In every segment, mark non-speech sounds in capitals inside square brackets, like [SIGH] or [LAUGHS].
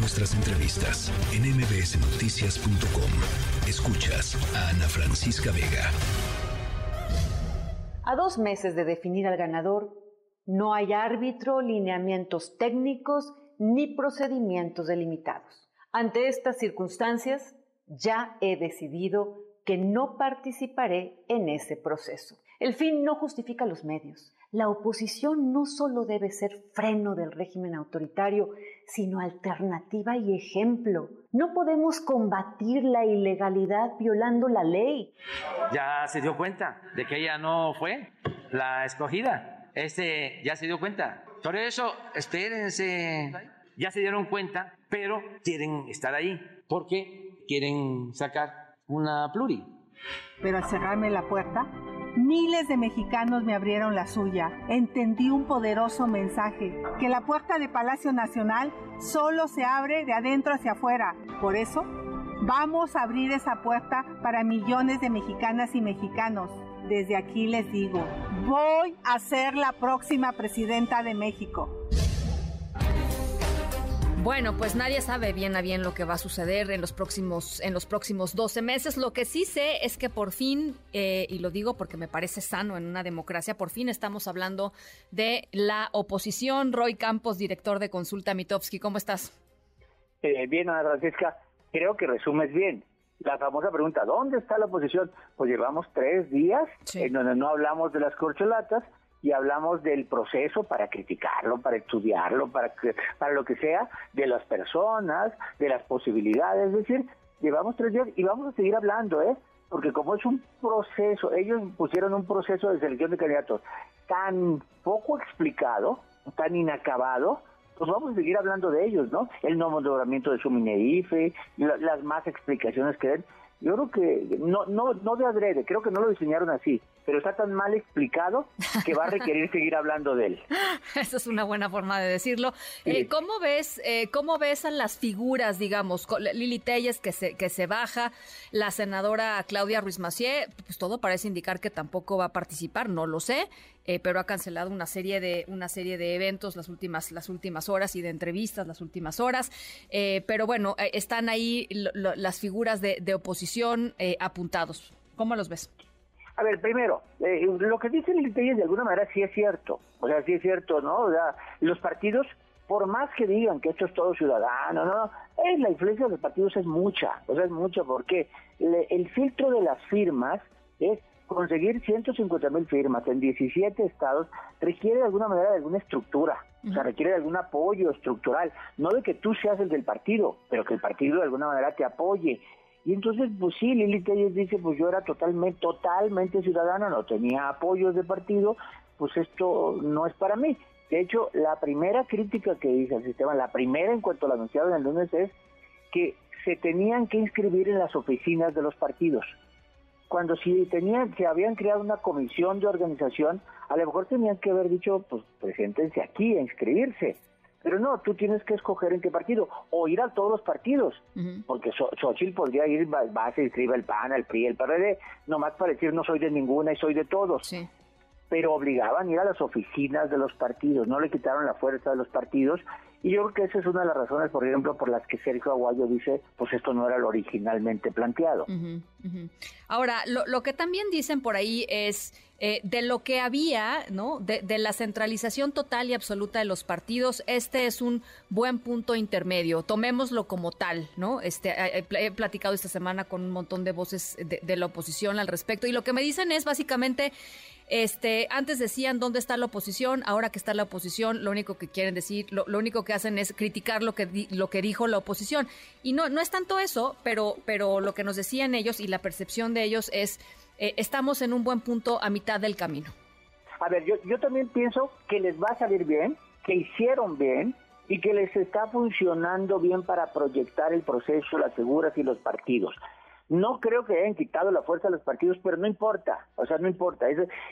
nuestras entrevistas en mbsnoticias.com. Escuchas a Ana Francisca Vega. A dos meses de definir al ganador, no hay árbitro, lineamientos técnicos ni procedimientos delimitados. Ante estas circunstancias, ya he decidido que no participaré en ese proceso. El fin no justifica los medios. La oposición no solo debe ser freno del régimen autoritario, sino alternativa y ejemplo. No podemos combatir la ilegalidad violando la ley. Ya se dio cuenta de que ella no fue la escogida. Este ya se dio cuenta. Por eso, espérense. Ya se dieron cuenta, pero quieren estar ahí porque quieren sacar una pluri. Pero al cerrarme la puerta, Miles de mexicanos me abrieron la suya. Entendí un poderoso mensaje, que la puerta de Palacio Nacional solo se abre de adentro hacia afuera. Por eso, vamos a abrir esa puerta para millones de mexicanas y mexicanos. Desde aquí les digo, voy a ser la próxima presidenta de México. Bueno, pues nadie sabe bien a bien lo que va a suceder en los próximos, en los próximos 12 meses. Lo que sí sé es que por fin, eh, y lo digo porque me parece sano en una democracia, por fin estamos hablando de la oposición. Roy Campos, director de Consulta Mitofsky, ¿cómo estás? Eh, bien, Ana Francisca, creo que resumes bien. La famosa pregunta, ¿dónde está la oposición? Pues llevamos tres días en donde no hablamos de las corcholatas, y hablamos del proceso para criticarlo, para estudiarlo, para, para lo que sea, de las personas, de las posibilidades. Es decir, llevamos tres días y vamos a seguir hablando, ¿eh? Porque como es un proceso, ellos pusieron un proceso de selección de candidatos tan poco explicado, tan inacabado, pues vamos a seguir hablando de ellos, ¿no? El no nombramiento de su Mineife, las más explicaciones que den. Yo creo que no, no, no de adrede, creo que no lo diseñaron así, pero está tan mal explicado que va a requerir [LAUGHS] seguir hablando de él. Esa es una buena forma de decirlo. Eh, ¿Cómo ves, eh, cómo ves a las figuras, digamos, Lili Telles que se, que se baja, la senadora Claudia Ruiz Macié, pues todo parece indicar que tampoco va a participar, no lo sé, eh, pero ha cancelado una serie de una serie de eventos las últimas las últimas horas y de entrevistas las últimas horas. Eh, pero bueno, están ahí las figuras de, oposición apuntados. ¿Cómo los ves? A ver, primero, lo que dicen Lili de alguna manera sí es cierto. O sea, sí es cierto, ¿no? O sea, los partidos por más que digan que esto es todo ciudadano, no, es la influencia de los partidos es mucha, o sea, es mucha porque el filtro de las firmas es conseguir 150 mil firmas en 17 estados requiere de alguna manera de alguna estructura, o sea, requiere de algún apoyo estructural, no de que tú seas el del partido, pero que el partido de alguna manera te apoye. Y entonces, pues sí, Lili Telles dice, pues yo era totalmente, totalmente ciudadana, no tenía apoyos de partido, pues esto no es para mí. De hecho, la primera crítica que hice al sistema, la primera en cuanto lo anunciaron el lunes es que se tenían que inscribir en las oficinas de los partidos cuando si tenían, se habían creado una comisión de organización, a lo mejor tenían que haber dicho, pues preséntense aquí a inscribirse. Pero no, tú tienes que escoger en qué partido, o ir a todos los partidos, porque Xochitl podría ir, va, a se inscribe el PAN, el PRI, el PRD, nomás para decir no soy de ninguna y soy de todos. Pero obligaban a ir a las oficinas de los partidos, no le quitaron la fuerza de los partidos y yo creo que esa es una de las razones, por ejemplo, por las que Sergio Aguayo dice, pues esto no era lo originalmente planteado. Ahora, lo, que también dicen por ahí es eh, de lo que había, ¿no? De, la centralización total y absoluta de los partidos, este es un buen punto intermedio. Tomémoslo como tal, ¿no? Este, he, platicado esta semana con un montón de voces de la oposición al respecto y lo que me dicen es básicamente este, antes decían dónde está la oposición, ahora que está la oposición, lo único que quieren decir, lo, único que hacen es criticar lo que lo que dijo la oposición. Y no, no es tanto eso, pero, pero lo que nos decían ellos y la percepción de ellos es eh, estamos en un buen punto a mitad del camino. A ver, yo, yo también pienso que les va a salir bien, que hicieron bien y que les está funcionando bien para proyectar el proceso, las figuras y los partidos. No creo que hayan quitado la fuerza a los partidos, pero no importa, o sea, no importa,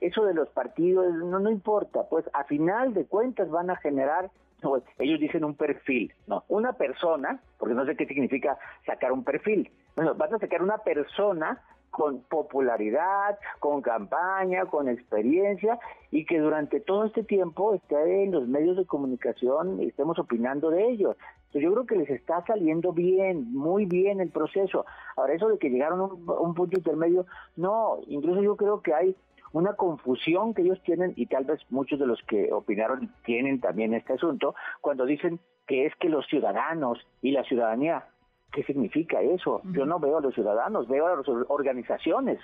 eso, de los partidos no, no importa, pues a final de cuentas van a generar, pues, ellos dicen un perfil, no, una persona, porque no sé qué significa sacar un perfil, bueno, van a sacar una persona con popularidad, con campaña, con experiencia y que durante todo este tiempo esté en los medios de comunicación y estemos opinando de ellos. yo creo que les está saliendo bien, muy bien el proceso. Ahora, eso de que llegaron a un, punto intermedio, no, incluso yo creo que hay una confusión que ellos tienen y tal vez muchos de los que opinaron tienen también este asunto cuando dicen que es que los ciudadanos y la ciudadanía ¿Qué significa eso? Yo no veo a los ciudadanos, veo a las organizaciones,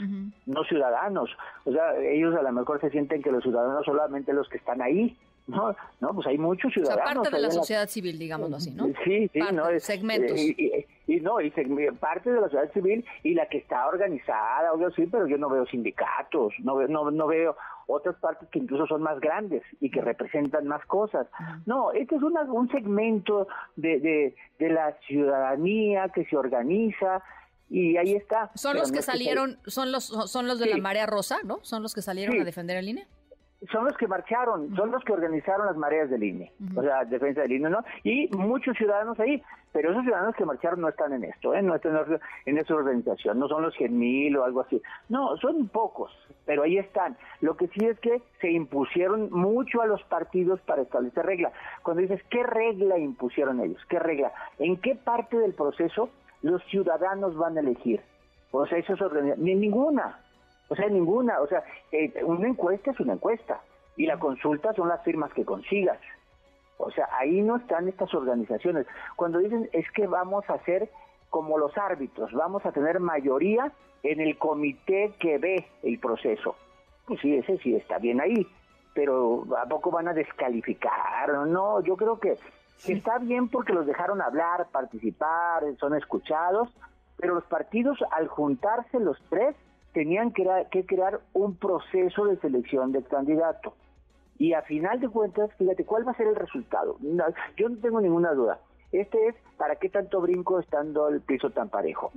no ciudadanos. O sea, ellos a lo mejor se sienten que los ciudadanos solamente los que están ahí, no, no, pues hay muchos ciudadanos. O sea, parte de la sociedad civil, digámoslo así, ¿no? Sí, sí, no. Segmentos. Y, y, no, y parte de la sociedad civil y la que está organizada, obvio sí, pero yo no veo sindicatos, no veo, no, no veo otras partes que incluso son más grandes y que representan más cosas. No, este es una, un segmento de, de, de la ciudadanía que se organiza, y ahí está. Son los que salieron, son los son los de la marea rosa, ¿no? Son los que salieron a defender el INE son los que marcharon, son los que organizaron las mareas del INE, o sea, defensa del INE, ¿no? Y muchos ciudadanos ahí, pero esos ciudadanos que marcharon no están en esto, ¿eh? no están en esa organización, no son los 100 mil o algo así, no, son pocos, pero ahí están. Lo que sí es que se impusieron mucho a los partidos para establecer regla. Cuando dices, ¿qué regla impusieron ellos? ¿Qué regla? ¿En qué parte del proceso los ciudadanos van a elegir? O sea, eso es organización, ni ninguna. O sea, ninguna. O sea, eh, una encuesta es una encuesta y la consulta son las firmas que consigas. O sea, ahí no están estas organizaciones. Cuando dicen es que vamos a ser como los árbitros, vamos a tener mayoría en el comité que ve el proceso. Pues sí, ese sí está bien ahí, pero ¿a poco van a descalificar? No, yo creo que, que está bien porque los dejaron hablar, participar, son escuchados, pero los partidos al juntarse los tres tenían que, que crear un proceso de selección del candidato. Y a final de cuentas, fíjate, ¿cuál va a ser el resultado? yo no tengo ninguna duda. Este es, ¿para qué tanto brinco estando el piso tan parejo?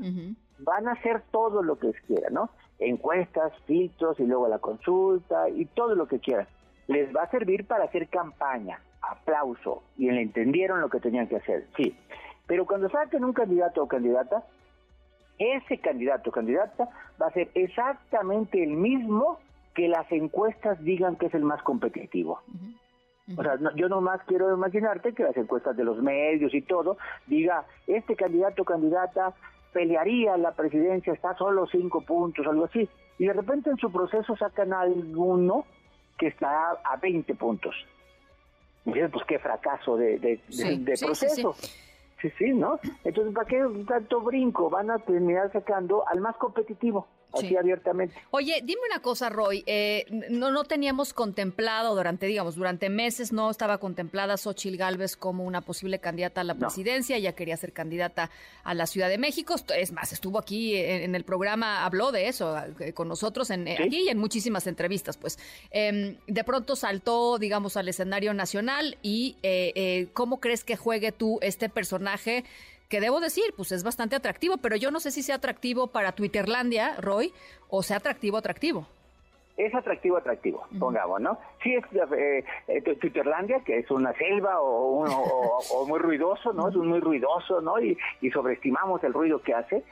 Van a hacer todo lo que quieran, ¿no? Encuestas, filtros y luego la consulta y todo lo que quieran. Les va a servir para hacer campaña, aplauso, y le entendieron lo que tenían que hacer, sí. Pero cuando saquen un candidato o candidata, ese candidato o candidata va a ser exactamente el mismo que las encuestas digan que es el más competitivo. O sea, yo nomás quiero imaginarte que las encuestas de los medios y todo diga, este candidato o candidata pelearía la presidencia, está solo cinco puntos, algo así. Y de repente en su proceso sacan a alguno que está a 20 puntos. Y pues qué fracaso de, de, proceso. Sí, sí, ¿no? Entonces, ¿para qué tanto brinco? Van a terminar sacando al más competitivo así abiertamente. Oye, dime una cosa, Roy, eh, no, no teníamos contemplado durante, digamos, durante meses no estaba contemplada Xochil Gálvez como una posible candidata a la presidencia, ella quería ser candidata a la Ciudad de México, es más, estuvo aquí en, el programa, habló de eso eh, con nosotros en, eh, aquí y en muchísimas entrevistas, pues. Em, de pronto saltó, digamos, al escenario nacional y ¿cómo crees que juegue tú este personaje? Que debo decir, pues es bastante atractivo, pero yo no sé si sea atractivo para Twitterlandia, Roy, o sea atractivo, atractivo. Es atractivo, atractivo, pongamos, ¿no? Sí, es eh, eh, Twitterlandia, que es una selva o, o, muy ruidoso, ¿no? Es un muy ruidoso, ¿no? Y, y sobreestimamos el ruido que hace.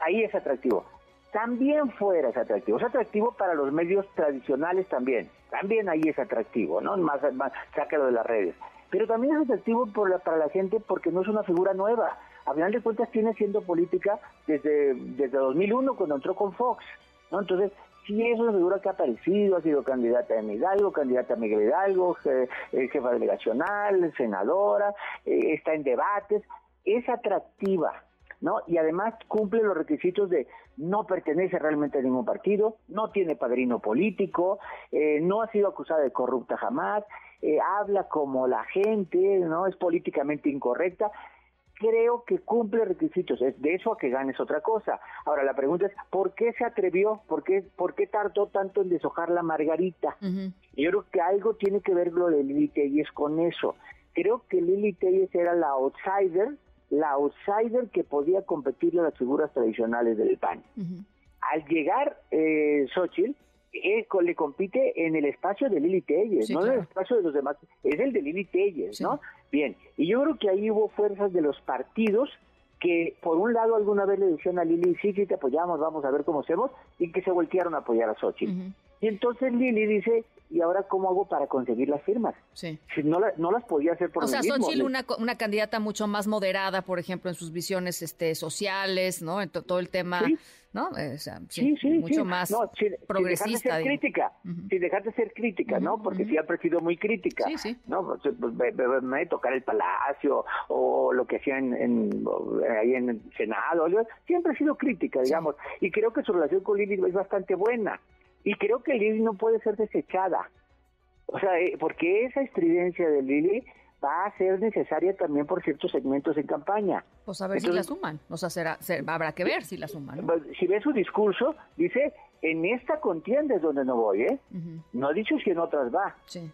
Ahí es atractivo también fuera es atractivo. Es atractivo para los medios tradicionales también. También ahí es atractivo, ¿no? Más, más sácalo de las redes. Pero también es atractivo para la gente porque no es una figura nueva a final de cuentas tiene siendo política desde, desde 2001 cuando entró con Fox, ¿no? Entonces, sí es una figura que ha aparecido, ha sido candidata a Hidalgo, candidata a Miguel Hidalgo, eh, jefa delegacional, senadora, eh, está en debates, es atractiva, ¿no? Y además cumple los requisitos de no pertenece realmente a ningún partido, no tiene padrino político, eh, no ha sido acusada de corrupta jamás, habla como la gente, ¿no? Es políticamente incorrecta creo que cumple requisitos. Es de eso a que ganes otra cosa. Ahora, la pregunta es, ¿por qué se atrevió? ¿Por qué, por qué tardó tanto en deshojar la margarita? Yo creo que algo tiene que ver lo de Lili Telles con eso. Creo que Lili Telles era la outsider, la outsider que podía competirle a las figuras tradicionales del PAN. Al llegar eh, Xochitl, eh, le compite en el espacio de Lili Telles, no en el espacio de los demás, es el de Lili Telles, ¿no? Bien, y yo creo que ahí hubo fuerzas de los partidos que por un lado alguna vez le decían a Lili, sí, sí te apoyamos, vamos a ver cómo hacemos, y que se voltearon a apoyar a Xochitl. Y entonces Lili dice, ¿y ahora cómo hago para conseguir las firmas? Sí. Si no, no las podía hacer por O sea, mismo. Sonchil una, una candidata mucho más moderada, por ejemplo, en sus visiones este, sociales, ¿no? En to- todo el tema, Sí. ¿No? Eh, o sea, sí, Sí, sí, mucho más No, sin- progresista. Sin dejar de ser digamos. crítica, sin dejar de ser crítica, ¿no? Porque siempre ha sido muy crítica. Sí, sí. ¿no? Pues, pues, ve- ve- tocar el palacio o lo que hacía en, ahí en el Senado. Siempre ha sido crítica, digamos. Y creo que su relación con Lili es bastante buena. Y creo que Lili no puede ser desechada. O sea, eh, porque esa estridencia de Lili va a ser necesaria también por ciertos segmentos en campaña. Pues a ver si la suman. O sea, será, ser- habrá que ver si la suman. ¿no? Pues, Si ves su discurso, dice, en esta contienda es donde no voy, ¿eh? No ha dicho si en otras va. Sí.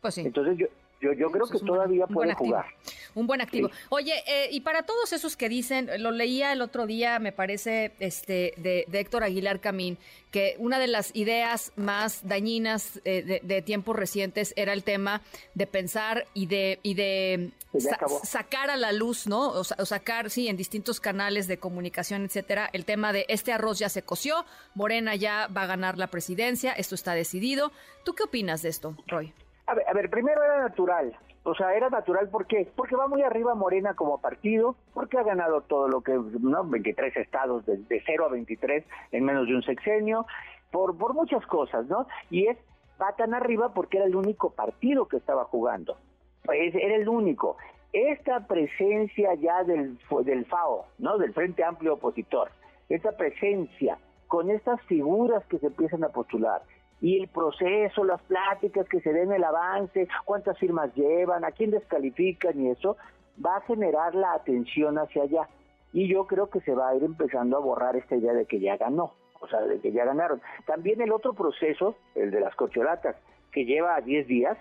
Pues sí. Entonces yo yo, yo creo que un todavía un puede activo. jugar. Un buen activo. Sí. Oye, eh, y para todos esos que dicen, lo leía el otro día, me parece, este, de, de Héctor Aguilar Camín, que una de las ideas más dañinas eh, de, de tiempos recientes era el tema de pensar y de, y de ya sa- acabó. sacar a la luz, ¿no? O, o sacar, sí, en distintos canales de comunicación, etcétera, el tema de este arroz ya se coció, Morena ya va a ganar la presidencia, esto está decidido. ¿Tú qué opinas de esto, Roy? A ver, a ver, primero era natural. O sea, era natural ¿por qué? Porque va muy arriba Morena como partido, porque ha ganado todo lo que, ¿no? 23 estados de, de 0 a 23 en menos de un sexenio, por, por muchas cosas, ¿no? Y es, va tan arriba porque era el único partido que estaba jugando. Pues, era el único. Esta presencia ya del, del FAO, ¿no? Del Frente Amplio Opositor, esta presencia con estas figuras que se empiezan a postular, y el proceso, las pláticas que se den, el avance, cuántas firmas llevan, a quién descalifican y eso, va a generar la atención hacia allá. Y yo creo que se va a ir empezando a borrar esta idea de que ya ganó, o sea, de que ya ganaron. También el otro proceso, el de las cocholatas, que lleva 10 días,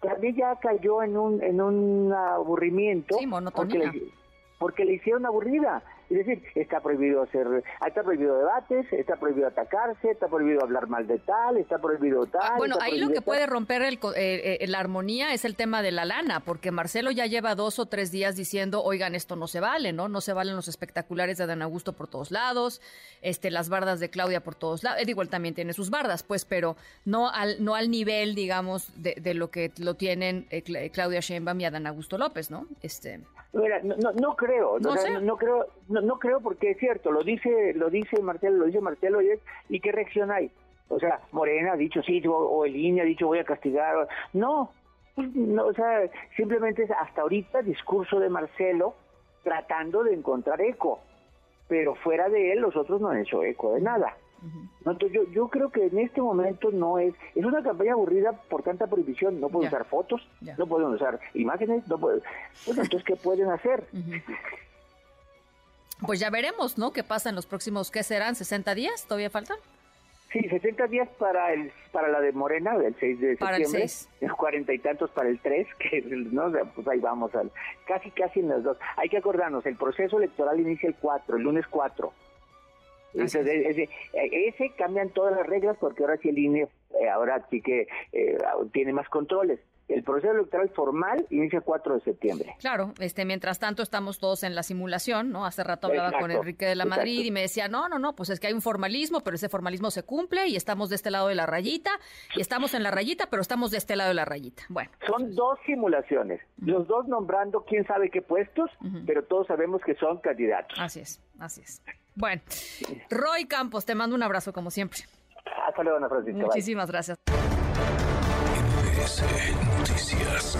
también ya cayó en un, en un aburrimiento. Sí, monotonía. Porque porque le hicieron aburrida. Es decir, está prohibido hacer, está prohibido debates, está prohibido atacarse, está prohibido hablar mal de tal, está prohibido tal. Ah, bueno, está ahí lo que tal. puede romper el eh, eh, la armonía es el tema de la lana, porque Marcelo ya lleva dos o tres días diciendo, oigan, esto no se vale, ¿no? No se valen los espectaculares de Dan Augusto por todos lados, este, las bardas de Claudia por todos lados. Eh, digo, él también tiene sus bardas, pues, pero no al, no al nivel, digamos, de, de lo que lo tienen eh, Cla- Claudia Sheinbaum y Adán Augusto López, ¿no? Este, Mira, no, no, no creo, No o sea, sé. no, creo, no, no creo porque es cierto, lo dice, lo dice Marcelo, lo dice Marcelo y es, ¿y qué reacción hay? O sea, Morena ha dicho sí, o, o el INE ha dicho voy a castigar, no, pues, no, o sea, simplemente es hasta ahorita discurso de Marcelo tratando de encontrar eco, pero fuera de él los otros no han hecho eco de nada. Entonces yo, yo creo que en este momento no es, es una campaña aburrida por tanta prohibición, no pueden Ya. usar fotos, Ya. no pueden usar imágenes, no pueden, pues [LAUGHS] entonces ¿qué pueden hacer? pues ya veremos, ¿no? ¿Qué pasa en los próximos, qué serán? ¿60 días? ¿Todavía faltan? Sí, 60 días para el para la de Morena, el 6 de Para el septiembre, cuarenta y tantos para el 3, [LAUGHS] que no, pues ahí vamos, al, casi casi en las dos. Hay que acordarnos, el proceso electoral inicia el 4, el lunes 4. Así Ese, ese, ese cambian todas las reglas porque ahora sí el INE, eh, ahora sí que eh, tiene más controles. El proceso electoral formal inicia el 4 de septiembre. Claro, este, mientras tanto estamos todos en la simulación, ¿no? Hace rato hablaba con Exacto, Enrique de la exacto. Madrid y me decía, no, no, no, pues es que hay un formalismo, pero ese formalismo se cumple y estamos de este lado de la rayita, y estamos en la rayita, pero estamos de este lado de la rayita. Bueno, Son dos simulaciones, los dos nombrando quién sabe qué puestos, pero todos sabemos que son candidatos. así es, así es. Bueno, Roy Campos, te mando un abrazo como siempre. Hasta luego, Ana Francisca. bye. Muchísimas gracias. MBS Noticias.